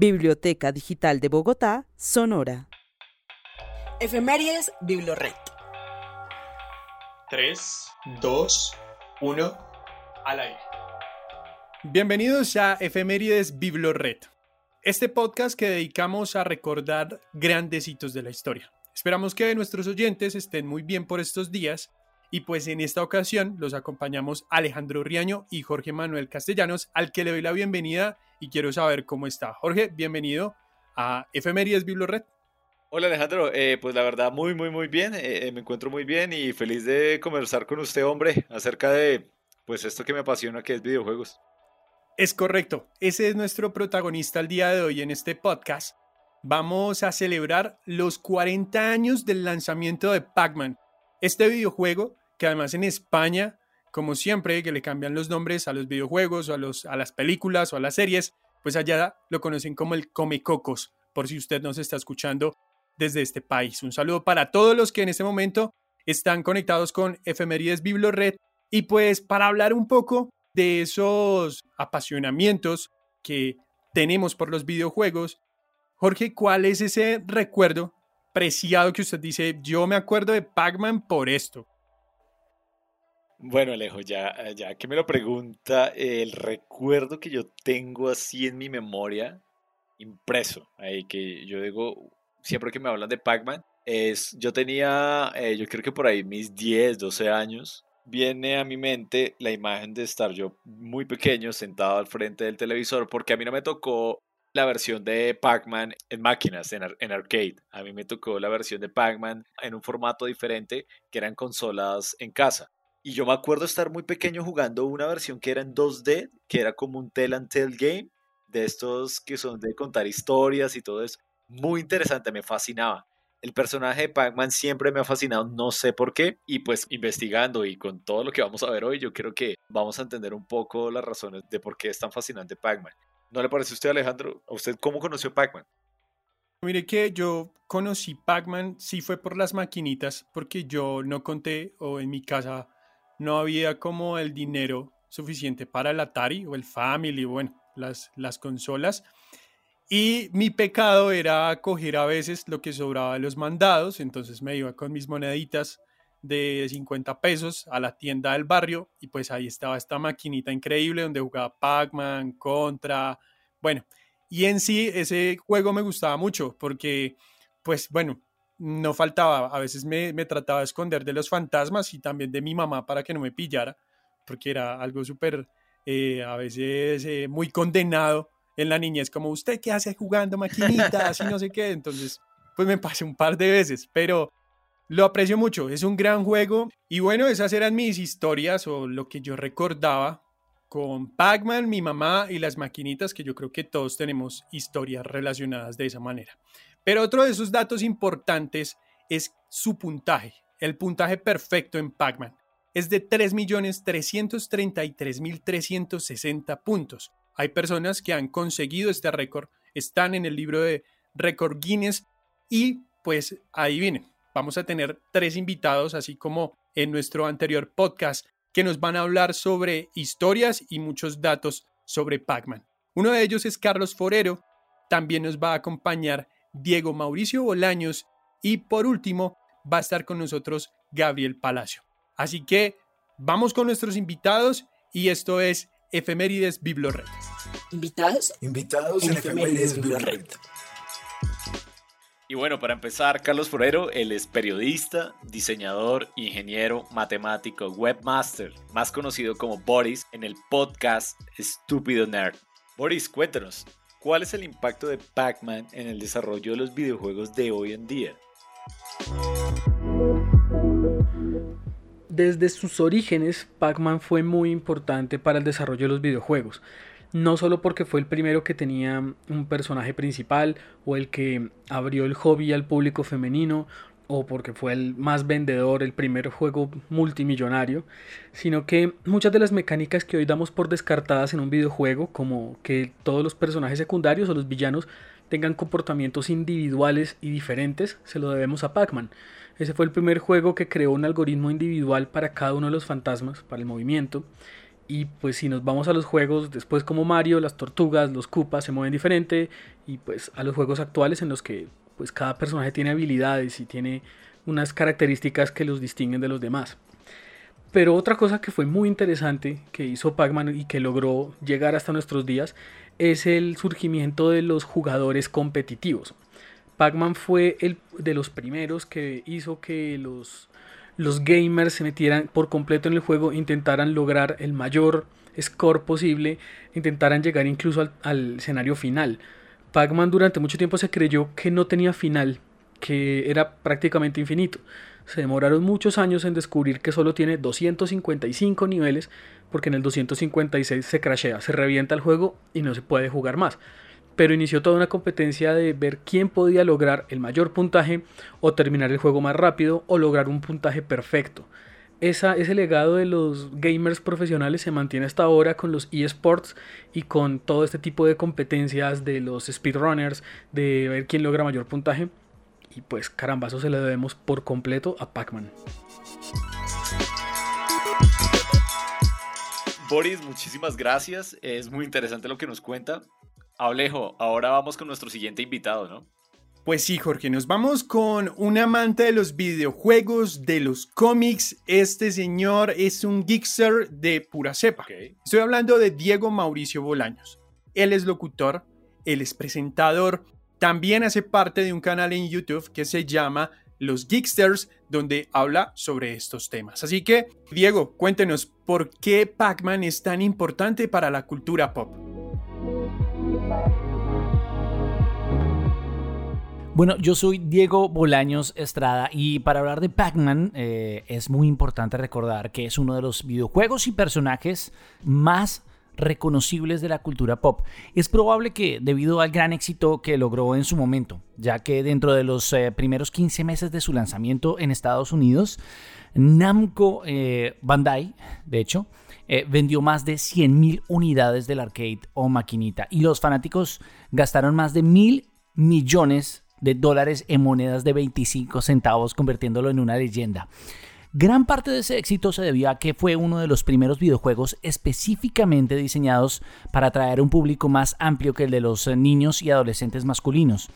Biblioteca Digital de Bogotá, Sonora. Efemérides Biblored. 3, 2, 1, al aire. Bienvenidos a Efemérides Biblored, este podcast que dedicamos a recordar grandes hitos de la historia. Esperamos que nuestros oyentes estén muy bien por estos días y pues en esta ocasión los acompañamos Alejandro Riaño y Jorge Manuel Castellanos, al que le doy la bienvenida y quiero saber cómo está. Jorge, bienvenido a Efemérides Biblored. Hola Alejandro, eh, pues la verdad muy muy muy bien, eh, eh, me encuentro muy bien y feliz de conversar con usted hombre acerca de pues esto que me apasiona que es videojuegos. Es correcto, ese es nuestro protagonista el día de hoy en este podcast. Vamos a celebrar los 40 años del lanzamiento de Pac-Man, este videojuego que además en España, como siempre, que le cambian los nombres a los videojuegos o a, los, a las películas o a las series, pues allá lo conocen como el Come Cocos, por si usted nos está escuchando desde este país. Un saludo para todos los que en este momento están conectados con Efemérides Biblored y pues para hablar un poco de esos apasionamientos que tenemos por los videojuegos, Jorge, ¿cuál es ese recuerdo preciado que usted dice, yo me acuerdo de Pac-Man por esto? Bueno, Alejo, ya, ya que me lo pregunta, el recuerdo que yo tengo así en mi memoria, impreso, ahí que yo digo, siempre que me hablan de Pac-Man, es, yo tenía, eh, yo creo que por ahí mis 10, 12 años, viene a mi mente la imagen de estar yo muy pequeño sentado al frente del televisor, porque a mí no me tocó la versión de Pac-Man en máquinas, en, en, arcade. A mí me tocó la versión de Pac-Man en un formato diferente, que eran consolas en casa. Y yo me acuerdo estar muy pequeño jugando una versión que era en 2D, que era como un tell and tell game, de estos que son de contar historias y todo eso. Muy interesante, me fascinaba. El personaje de Pac-Man siempre me ha fascinado, no sé por qué, y pues investigando y con todo lo que vamos a ver hoy, yo creo que vamos a entender un poco las razones de por qué es tan fascinante Pac-Man. ¿No le parece a usted, Alejandro? ¿A usted cómo conoció Pac-Man? Mire que yo conocí Pac-Man, sí fue por las maquinitas, porque yo no conté, o en mi casa no había como el dinero suficiente para el Atari o el Family, bueno, las, las consolas. Y mi pecado era coger a veces lo que sobraba de los mandados, entonces me iba con mis moneditas de 50 pesos a la tienda del barrio y pues ahí estaba esta maquinita increíble donde jugaba Pac-Man, Contra, bueno, y en sí ese juego me gustaba mucho porque pues bueno, no faltaba, a veces me, trataba de esconder de los fantasmas y también de mi mamá para que no me pillara, porque era algo súper, eh, a veces eh, muy condenado en la niñez, como usted qué hace jugando maquinitas y no sé qué, entonces pues me pasé un par de veces, pero lo aprecio mucho, es un gran juego. Y bueno, esas eran mis historias o lo que yo recordaba con Pac-Man, mi mamá y las maquinitas, que yo creo que todos tenemos historias relacionadas de esa manera. Pero otro de esos datos importantes es su puntaje, el puntaje perfecto en Pac-Man. Es de 3.333.360 puntos. Hay personas que han conseguido este récord, están en el libro de récord Guinness y pues ahí vienen. Vamos a tener tres invitados, así como en nuestro anterior podcast, que nos van a hablar sobre historias y muchos datos sobre Pac-Man. Uno de ellos es Carlos Forero, también nos va a acompañar Diego Mauricio Bolaños y por último va a estar con nosotros Gabriel Palacio. Así que vamos con nuestros invitados y esto es Efemérides Biblored. Invitados. Invitados en, Efemérides, Y bueno, para empezar, Carlos Forero, él es periodista, diseñador, ingeniero, matemático, webmaster, más conocido como Boris en el podcast Estúpido Nerd. Boris, cuéntanos, ¿Cuál es el impacto de Pac-Man en el desarrollo de los videojuegos de hoy en día? Desde sus orígenes, Pac-Man fue muy importante para el desarrollo de los videojuegos. No solo porque fue el primero que tenía un personaje principal o el que abrió el hobby al público femenino o porque fue el más vendedor, el primer juego multimillonario, sino que muchas de las mecánicas que hoy damos por descartadas en un videojuego, como que todos los personajes secundarios o los villanos tengan comportamientos individuales y diferentes, se lo debemos a Pac-Man. Ese fue el primer juego que creó un algoritmo individual para cada uno de los fantasmas, para el movimiento, Y pues si nos vamos a los juegos, después como Mario, las tortugas, los Koopas se mueven diferente. Y pues a los juegos actuales en los que pues cada personaje tiene habilidades y tiene unas características que los distinguen de los demás. Pero otra cosa que fue muy interesante que hizo Pac-Man y que logró llegar hasta nuestros días es el surgimiento de los jugadores competitivos. Pac-Man fue el de los primeros que hizo que los, los gamers se metieran por completo en el juego, intentaran lograr el mayor score posible, intentaran llegar incluso al, al escenario final. Pac-Man durante mucho tiempo se creyó que no tenía final, que era prácticamente infinito. Se demoraron muchos años en descubrir que solo tiene 255 niveles, porque en el 256 se crashea, se revienta el juego y no se puede jugar más. Pero inició toda una competencia de ver quién podía lograr el mayor puntaje o terminar el juego más rápido o lograr un puntaje perfecto. Esa, ese legado de los gamers profesionales se mantiene hasta ahora con los eSports y con todo este tipo de competencias de los speedrunners, de ver quién logra mayor puntaje. Y pues caramba, eso se le debemos por completo a Pac-Man. Boris, muchísimas gracias. Es muy interesante lo que nos cuenta. Alejo, ahora vamos con nuestro siguiente invitado, ¿no? Pues sí, Jorge, nos vamos con un amante de los videojuegos, de los cómics. Este señor es un geekster de pura cepa. Estoy hablando de Diego Mauricio Bolaños. Él es locutor, él es presentador, también hace parte de un canal en YouTube que se llama Los Geeksters, donde habla sobre estos temas. Así que, Diego, cuéntenos por qué Pac-Man es tan importante para la cultura pop. Bueno, yo soy Diego Bolaños Estrada y para hablar de Pac-Man eh, es muy importante recordar que es uno de los videojuegos y personajes más reconocibles de la cultura pop. Es probable que debido al gran éxito que logró en su momento, ya que dentro de los eh, primeros 15 meses de su lanzamiento en Estados Unidos, Namco eh, Bandai, de hecho, vendió más de 100.000 unidades del arcade o maquinita y los fanáticos gastaron más de mil millones de dólares en monedas de 25 centavos, convirtiéndolo en una leyenda. Gran parte de ese éxito se debió a que fue uno de los primeros videojuegos específicamente diseñados para atraer un público más amplio que el de los niños y adolescentes masculinos.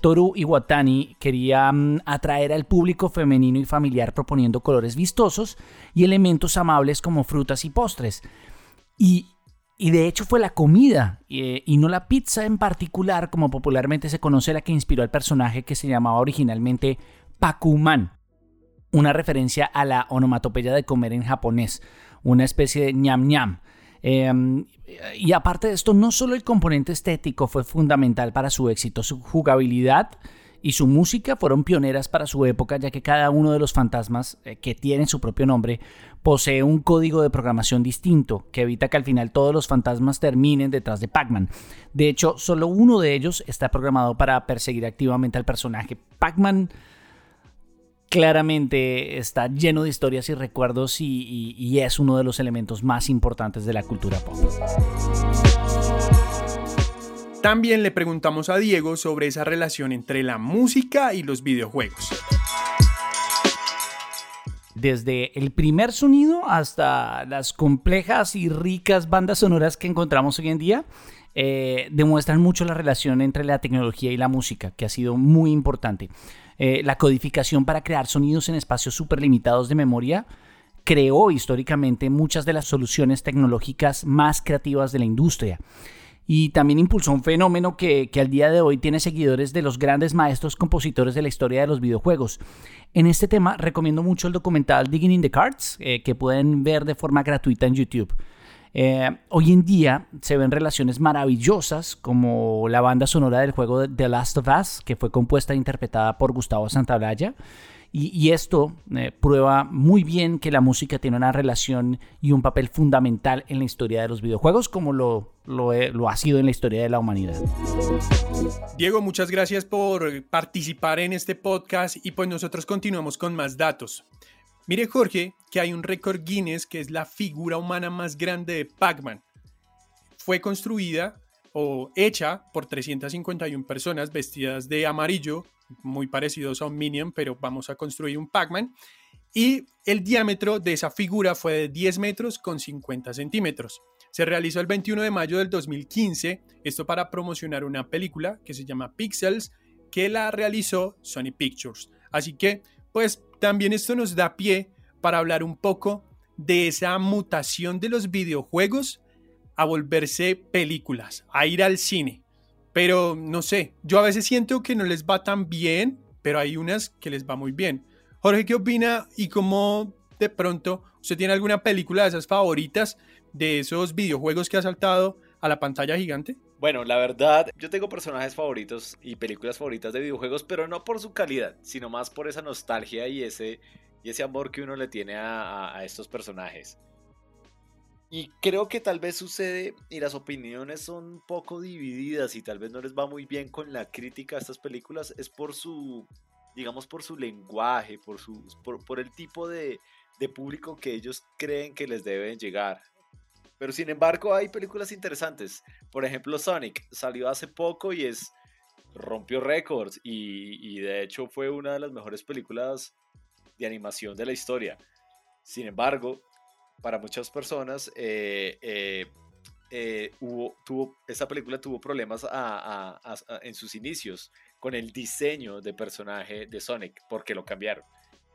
Toru Iwatani quería mm, atraer al público femenino y familiar proponiendo colores vistosos y elementos amables como frutas y postres. Y y de hecho fue la comida eh, y no la pizza en particular, como popularmente se conoce, la que inspiró al personaje que se llamaba originalmente Pakuman, una referencia a la onomatopeya de comer en japonés, una especie de ñam ñam. Em, y aparte de esto, no solo el componente estético fue fundamental para su éxito, su jugabilidad y su música fueron pioneras para su época, ya que cada uno de los fantasmas, eh, que tienen su propio nombre, posee un código de programación distinto, que evita que al final todos los fantasmas terminen detrás de Pac-Man. De hecho, solo uno de ellos está programado para perseguir activamente al personaje. Pac-Man claramente está lleno de historias y recuerdos y, y es uno de los elementos más importantes de la cultura pop. También le preguntamos a Diego sobre esa relación entre la música y los videojuegos. Desde el primer sonido hasta las complejas y ricas bandas sonoras que encontramos hoy en día, eh, demuestran mucho la relación entre la tecnología y la música, que ha sido muy importante. Eh, la codificación para crear sonidos en espacios súper limitados de memoria creó históricamente muchas de las soluciones tecnológicas más creativas de la industria y también impulsó un fenómeno que, al día de hoy tiene seguidores de los grandes maestros compositores de la historia de los videojuegos. En este tema recomiendo mucho el documental Digging in the Cards, eh, que pueden ver de forma gratuita en YouTube. Eh, hoy en día se ven relaciones maravillosas como la banda sonora del juego The Last of Us, que fue compuesta e interpretada por Gustavo Santaolalla, y, esto eh, prueba muy bien que la música tiene una relación y un papel fundamental en la historia de los videojuegos, como lo, lo, lo, ha sido en la historia de la humanidad. Diego, muchas gracias por participar en este podcast y pues nosotros continuamos con más datos. Mire Jorge, que hay un récord Guinness que es la figura humana más grande de Pac-Man. Fue construida o hecha por 351 personas vestidas de amarillo muy parecidos a un Minion, pero vamos a construir un Pac-Man. y el diámetro de esa figura fue de 10 metros con 50 centímetros. Se realizó el 21 de mayo del 2015, esto para promocionar una película que se llama Pixels, que la realizó Sony Pictures. Así que, pues también esto nos da pie para hablar un poco de esa mutación de los videojuegos a volverse películas, a ir al cine. Pero no sé, yo a veces siento que no les va tan bien, pero hay unas que les va muy bien. Jorge, ¿qué opina y cómo de pronto usted tiene alguna película de esas favoritas de esos videojuegos que ha saltado a la pantalla gigante? Bueno, la verdad, yo tengo personajes favoritos y películas favoritas de videojuegos, pero no por su calidad, sino más por esa nostalgia y ese, ese amor que uno le tiene a estos personajes. Y creo que tal vez sucede y las opiniones son un poco divididas y tal vez no les va muy bien con la crítica a estas películas, es por su, digamos, por su lenguaje, por, su, por, el tipo de, de público que ellos creen que les deben llegar. Pero sin embargo hay películas interesantes. Por ejemplo, Sonic salió hace poco y es rompió récords y, de hecho fue una de las mejores películas de animación de la historia. Sin embargo, para muchas personas eh, eh, eh, hubo, tuvo, esa película tuvo problemas a, a, a, en sus inicios con el diseño de personaje de Sonic porque lo cambiaron.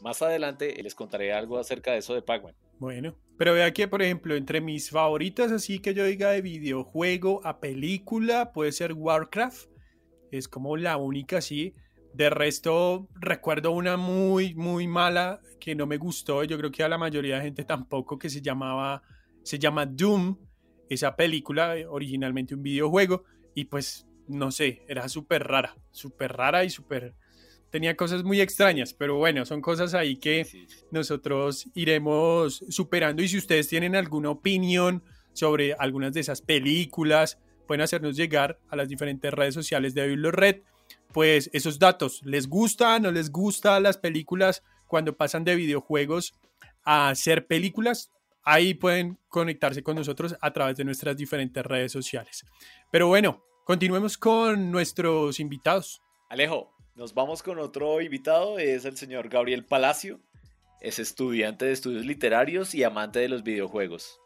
Más adelante les contaré algo acerca de eso de Pac-Man. Bueno, pero vea que, por ejemplo, entre mis favoritas, así que yo diga de videojuego a película, puede ser Warcraft. Es como la única, sí. De resto, recuerdo una muy, muy mala que no me gustó. Yo creo que a la mayoría de gente tampoco, que se llamaba, se llama Doom. Esa película, originalmente un videojuego. Y pues, no sé, era súper rara. Súper rara y súper tenía cosas muy extrañas, pero bueno, son cosas ahí que nosotros iremos superando y si ustedes tienen alguna opinión sobre algunas de esas películas, pueden hacernos llegar a las diferentes redes sociales de Red, pues esos datos, ¿les gusta, no les gusta las películas cuando pasan de videojuegos a ser películas? Ahí pueden conectarse con nosotros a través de nuestras diferentes redes sociales. Pero bueno, continuemos con nuestros invitados. Alejo, nos vamos con otro invitado, es el señor Gabriel Palacio. Es estudiante de estudios literarios y amante de los videojuegos.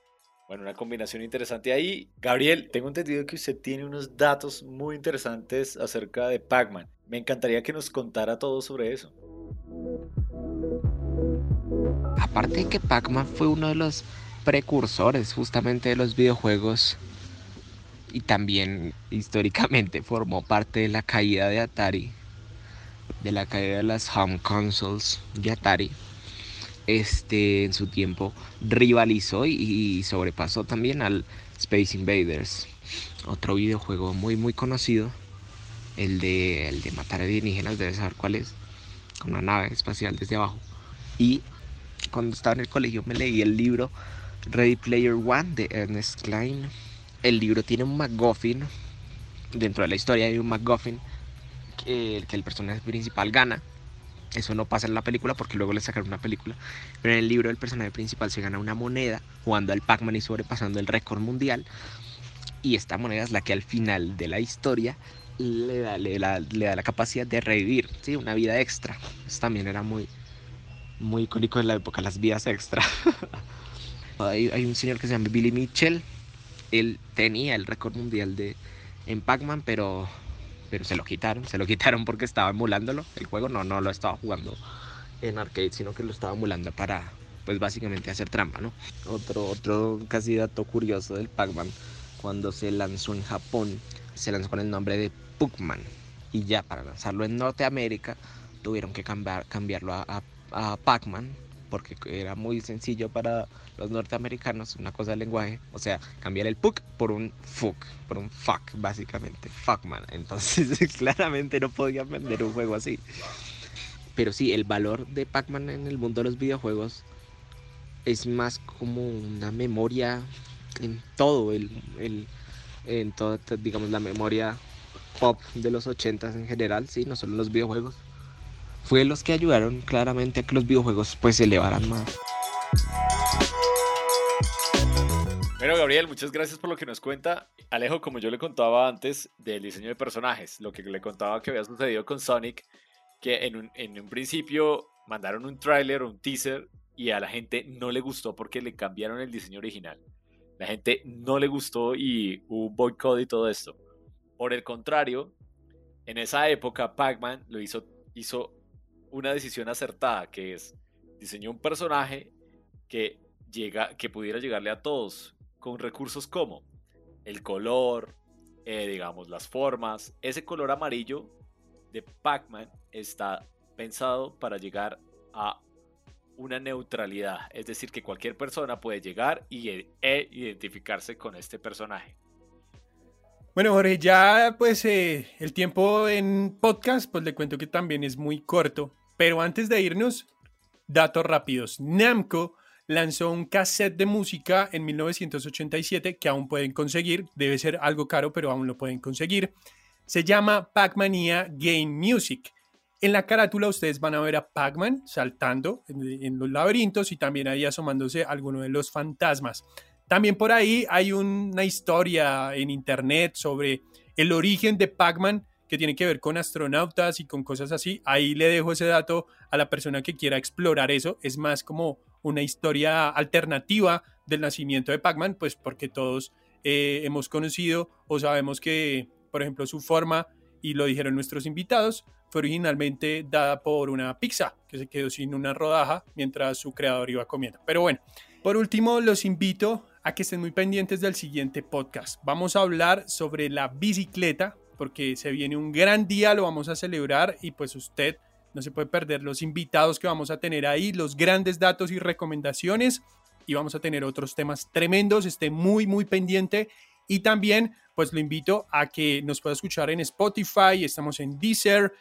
Bueno, una combinación interesante ahí. Gabriel, tengo entendido que usted tiene unos datos muy interesantes acerca de Pac-Man. Me encantaría que nos contara todo sobre eso. Aparte de que Pac-Man fue uno de los precursores justamente de los videojuegos y también históricamente formó parte de la caída de Atari de la caída de las home consoles de Atari, este en su tiempo rivalizó y, sobrepasó también al Space Invaders, otro videojuego muy muy conocido, el de, el de matar alienígenas, debes saber cuál es, con una nave espacial desde abajo. Y cuando estaba en el colegio me leí el libro Ready Player One de Ernest Klein. El libro tiene un MacGuffin, dentro de la historia hay un MacGuffin que, el personaje principal gana. Eso no pasa en la película porque luego le sacaron una película. Pero en el libro el personaje principal se gana una moneda jugando al Pac-Man y sobrepasando el récord mundial. Y esta moneda es la que al final de la historia le da, la capacidad de revivir, ¿sí? una vida extra. Eso también era muy, muy icónico en la época, las vidas extra. hay, hay, un señor que se llama Billy Mitchell. Él tenía el récord mundial de, en Pac-Man, pero pero se lo quitaron, se lo quitaron porque estaba emulándolo. El juego no, no lo estaba jugando en arcade, sino que lo estaba emulando para, pues básicamente hacer trampa, ¿no? Otro, otro casi dato curioso del Pac-Man, cuando se lanzó en Japón, se lanzó con el nombre de Puckman. Y ya para lanzarlo en Norteamérica, tuvieron que cambiar, cambiarlo a, Pac-Man porque era muy sencillo para los norteamericanos, una cosa de lenguaje, o sea, cambiar el puck por un fuck, por un fuck, básicamente, fuckman. Entonces, claramente no podían vender un juego así. Pero sí, el valor de Pac-Man en el mundo de los videojuegos es más como una memoria en todo el, el en toda, digamos, la memoria pop de los 80 en general, sí, no solo los videojuegos fue los que ayudaron claramente a que los videojuegos pues se elevaran más. Bueno, Gabriel, muchas gracias por lo que nos cuenta. Alejo, como yo le contaba antes del diseño de personajes, lo que le contaba que había sucedido con Sonic, que en un, en principio mandaron un tráiler un teaser y a la gente no le gustó porque le cambiaron el diseño original. La gente no le gustó y hubo un boicot y todo esto. Por el contrario, en esa época Pac-Man lo hizo, hizo una decisión acertada, que es diseñó un personaje que, llega, que pudiera llegarle a todos con recursos como el color, eh, digamos, las formas. Ese color amarillo de Pac-Man está pensado para llegar a una neutralidad, es decir, que cualquier persona puede llegar y, e identificarse con este personaje. Bueno, Jorge, ya pues eh, el tiempo en podcast, pues le cuento que también es muy corto, pero antes de irnos, datos rápidos. Namco lanzó un cassette de música en 1987 que aún pueden conseguir, debe ser algo caro, pero aún lo pueden conseguir. Se llama Pac-Mania Game Music. En la carátula ustedes van a ver a Pac-Man saltando en, los laberintos y también ahí asomándose alguno de los fantasmas. También por ahí hay una historia en internet sobre el origen de Pac-Man que tiene que ver con astronautas y con cosas así. Ahí le dejo ese dato a la persona que quiera explorar eso. Es más como una historia alternativa del nacimiento de Pac-Man, pues porque todos eh, hemos conocido o sabemos que, por ejemplo, su forma, y lo dijeron nuestros invitados, fue originalmente dada por una pizza que se quedó sin una rodaja mientras su creador iba comiendo. Pero bueno, por último, los invito a que estén muy pendientes del siguiente podcast. Vamos a hablar sobre la bicicleta, porque se viene un gran día, lo vamos a celebrar y pues usted no se puede perder los invitados que vamos a tener ahí, los grandes datos y recomendaciones y vamos a tener otros temas tremendos, esté muy muy pendiente y también pues lo invito a que nos pueda escuchar en Spotify, estamos en Deezer,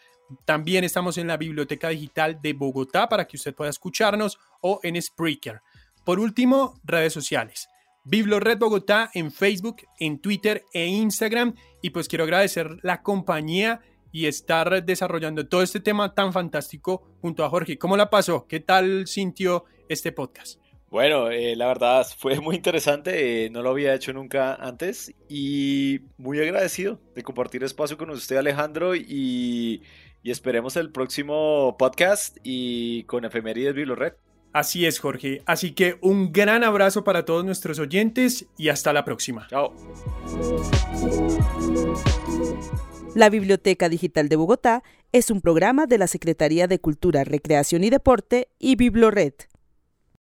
también estamos en la Biblioteca Digital de Bogotá para que usted pueda escucharnos o en Spreaker. Por último, redes sociales. Biblored Bogotá en Facebook, en Twitter e Instagram. Y pues quiero agradecer la compañía y estar desarrollando todo este tema tan fantástico junto a Jorge. ¿Cómo la pasó? ¿Qué tal sintió este podcast? Bueno, eh, la verdad fue muy interesante, eh, no lo había hecho nunca antes y muy agradecido de compartir espacio con usted Alejandro y, y esperemos el próximo podcast y con efemérides Biblored. Así es, Jorge. Así que un gran abrazo para todos nuestros oyentes y hasta la próxima. Chao. La Biblioteca Digital de Bogotá es un programa de la Secretaría de Cultura, Recreación y Deporte y Biblored.